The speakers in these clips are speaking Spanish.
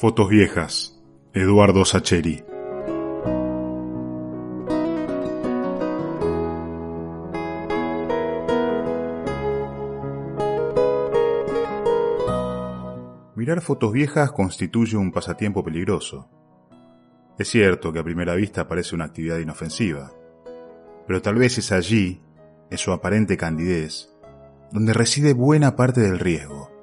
Fotos viejas. Eduardo Sacheri. Mirar fotos viejas constituye un pasatiempo peligroso. Es cierto que a primera vista parece una actividad inofensiva, pero tal vez es allí, en su aparente candidez, donde reside buena parte del riesgo.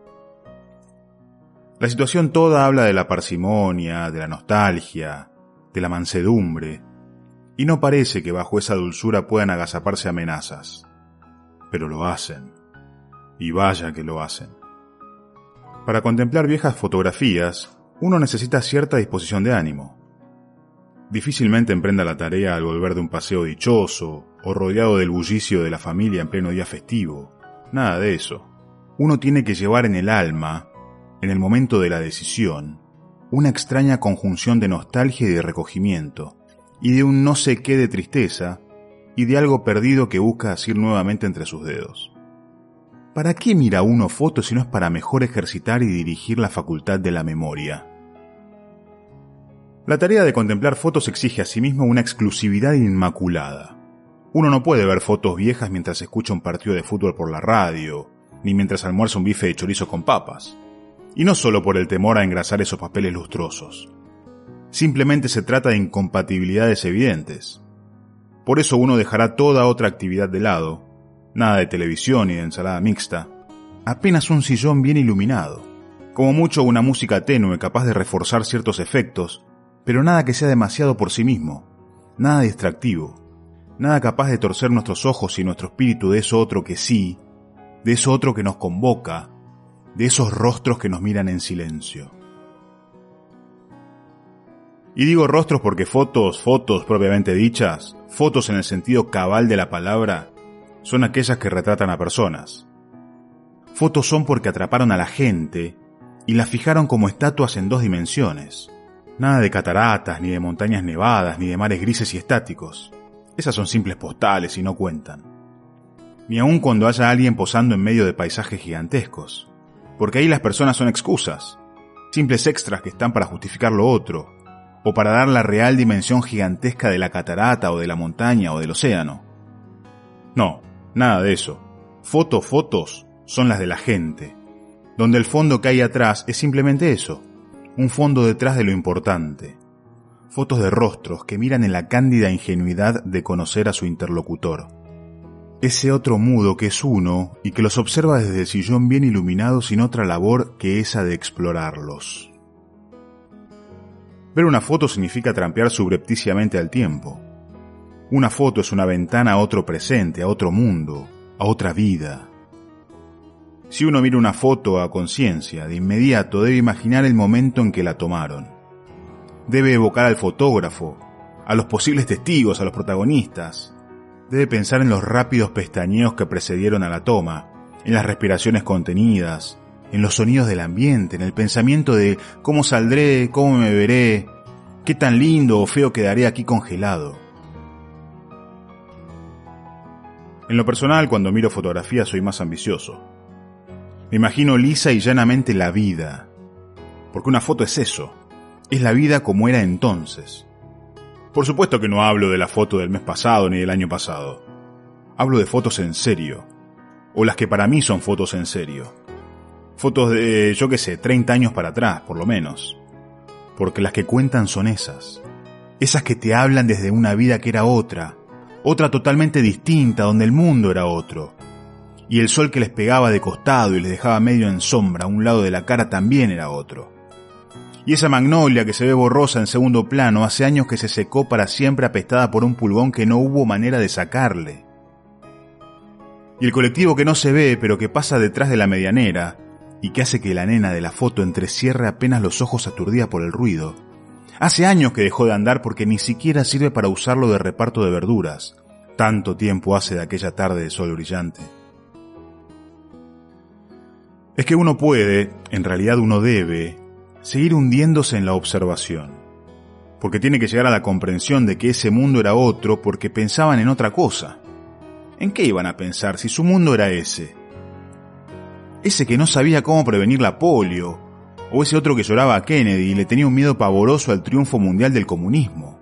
La situación toda habla de la parsimonia, de la nostalgia, de la mansedumbre, y no parece que bajo esa dulzura puedan agazaparse amenazas. Pero lo hacen. Y vaya que lo hacen. Para contemplar viejas fotografías, uno necesita cierta disposición de ánimo. Difícilmente emprenda la tarea al volver de un paseo dichoso o rodeado del bullicio de la familia en pleno día festivo. Nada de eso. Uno tiene que llevar en el alma en el momento de la decisión, una extraña conjunción de nostalgia y de recogimiento, y de un no sé qué de tristeza, y de algo perdido que busca asir nuevamente entre sus dedos. ¿Para qué mira uno fotos si no es para mejor ejercitar y dirigir la facultad de la memoria? La tarea de contemplar fotos exige a sí mismo una exclusividad inmaculada. Uno no puede ver fotos viejas mientras escucha un partido de fútbol por la radio, ni mientras almuerza un bife de chorizo con papas y no solo por el temor a engrasar esos papeles lustrosos. Simplemente se trata de incompatibilidades evidentes. Por eso uno dejará toda otra actividad de lado, nada de televisión ni de ensalada mixta, apenas un sillón bien iluminado, como mucho una música tenue capaz de reforzar ciertos efectos, pero nada que sea demasiado por sí mismo, nada distractivo, nada capaz de torcer nuestros ojos y nuestro espíritu de eso otro que sí, de eso otro que nos convoca, de esos rostros que nos miran en silencio. Y digo rostros porque fotos, fotos propiamente dichas, fotos en el sentido cabal de la palabra, son aquellas que retratan a personas. Fotos son porque atraparon a la gente y la fijaron como estatuas en dos dimensiones. Nada de cataratas, ni de montañas nevadas, ni de mares grises y estáticos. Esas son simples postales y no cuentan. Ni aun cuando haya alguien posando en medio de paisajes gigantescos porque ahí las personas son excusas, simples extras que están para justificar lo otro, o para dar la real dimensión gigantesca de la catarata o de la montaña o del océano. No, nada de eso. Fotos, fotos son las de la gente, donde el fondo que hay atrás es simplemente eso, un fondo detrás de lo importante. Fotos de rostros que miran en la cándida ingenuidad de conocer a su interlocutor ese otro mudo que es uno y que los observa desde el sillón bien iluminado sin otra labor que esa de explorarlos. Ver una foto significa trampear subrepticiamente al tiempo. Una foto es una ventana a otro presente, a otro mundo, a otra vida. Si uno mira una foto a conciencia, de inmediato debe imaginar el momento en que la tomaron. Debe evocar al fotógrafo, a los posibles testigos, a los protagonistas, Debe pensar en los rápidos pestañeos que precedieron a la toma, en las respiraciones contenidas, en los sonidos del ambiente, en el pensamiento de cómo saldré, cómo me veré, qué tan lindo o feo quedaré aquí congelado. En lo personal, cuando miro fotografías soy más ambicioso. Me imagino lisa y llanamente la vida, porque una foto es eso, es la vida como era entonces. Por supuesto que no hablo de la foto del mes pasado ni del año pasado. Hablo de fotos en serio. O las que para mí son fotos en serio. Fotos de, yo qué sé, 30 años para atrás, por lo menos. Porque las que cuentan son esas. Esas que te hablan desde una vida que era otra. Otra totalmente distinta, donde el mundo era otro. Y el sol que les pegaba de costado y les dejaba medio en sombra a un lado de la cara también era otro. Y esa magnolia que se ve borrosa en segundo plano hace años que se secó para siempre apestada por un pulgón que no hubo manera de sacarle. Y el colectivo que no se ve pero que pasa detrás de la medianera y que hace que la nena de la foto entrecierre apenas los ojos aturdida por el ruido. Hace años que dejó de andar porque ni siquiera sirve para usarlo de reparto de verduras. Tanto tiempo hace de aquella tarde de sol brillante. Es que uno puede, en realidad uno debe, seguir hundiéndose en la observación, porque tiene que llegar a la comprensión de que ese mundo era otro porque pensaban en otra cosa. ¿En qué iban a pensar si su mundo era ese? Ese que no sabía cómo prevenir la polio, o ese otro que lloraba a Kennedy y le tenía un miedo pavoroso al triunfo mundial del comunismo,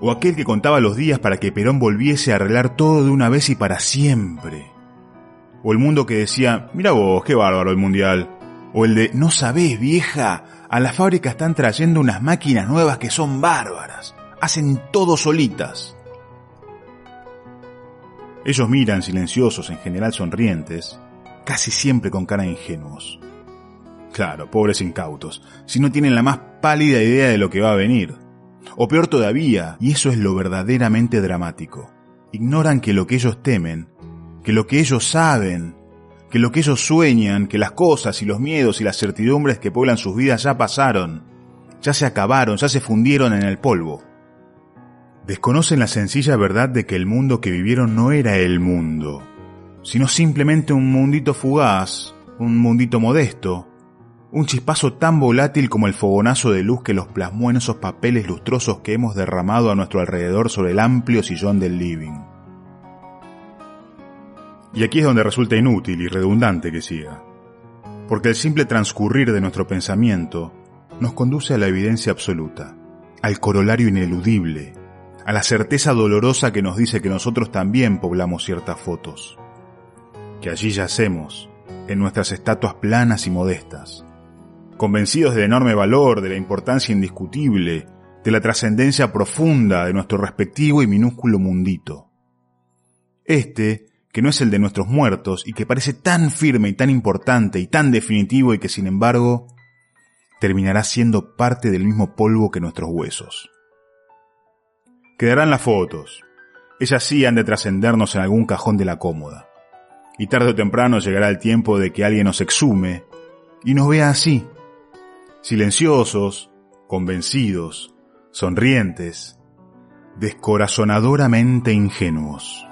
o aquel que contaba los días para que Perón volviese a arreglar todo de una vez y para siempre, o el mundo que decía, mira vos, qué bárbaro el mundial, o el de, no sabés vieja, a la fábrica están trayendo unas máquinas nuevas que son bárbaras, hacen todo solitas. Ellos miran silenciosos, en general sonrientes, casi siempre con cara ingenuos. Claro, pobres incautos, si no tienen la más pálida idea de lo que va a venir. O peor todavía, y eso es lo verdaderamente dramático, ignoran que lo que ellos temen, que lo que ellos saben, que lo que ellos sueñan, que las cosas y los miedos y las certidumbres que pueblan sus vidas ya pasaron, ya se acabaron, ya se fundieron en el polvo. Desconocen la sencilla verdad de que el mundo que vivieron no era el mundo, sino simplemente un mundito fugaz, un mundito modesto, un chispazo tan volátil como el fogonazo de luz que los plasmó en esos papeles lustrosos que hemos derramado a nuestro alrededor sobre el amplio sillón del living. Y aquí es donde resulta inútil y redundante que siga, porque el simple transcurrir de nuestro pensamiento nos conduce a la evidencia absoluta, al corolario ineludible, a la certeza dolorosa que nos dice que nosotros también poblamos ciertas fotos, que allí yacemos, en nuestras estatuas planas y modestas, convencidos del enorme valor, de la importancia indiscutible, de la trascendencia profunda de nuestro respectivo y minúsculo mundito. Este, que no es el de nuestros muertos y que parece tan firme y tan importante y tan definitivo y que sin embargo terminará siendo parte del mismo polvo que nuestros huesos. Quedarán las fotos. Ellas sí han de trascendernos en algún cajón de la cómoda. Y tarde o temprano llegará el tiempo de que alguien nos exhume y nos vea así, silenciosos, convencidos, sonrientes, descorazonadoramente ingenuos.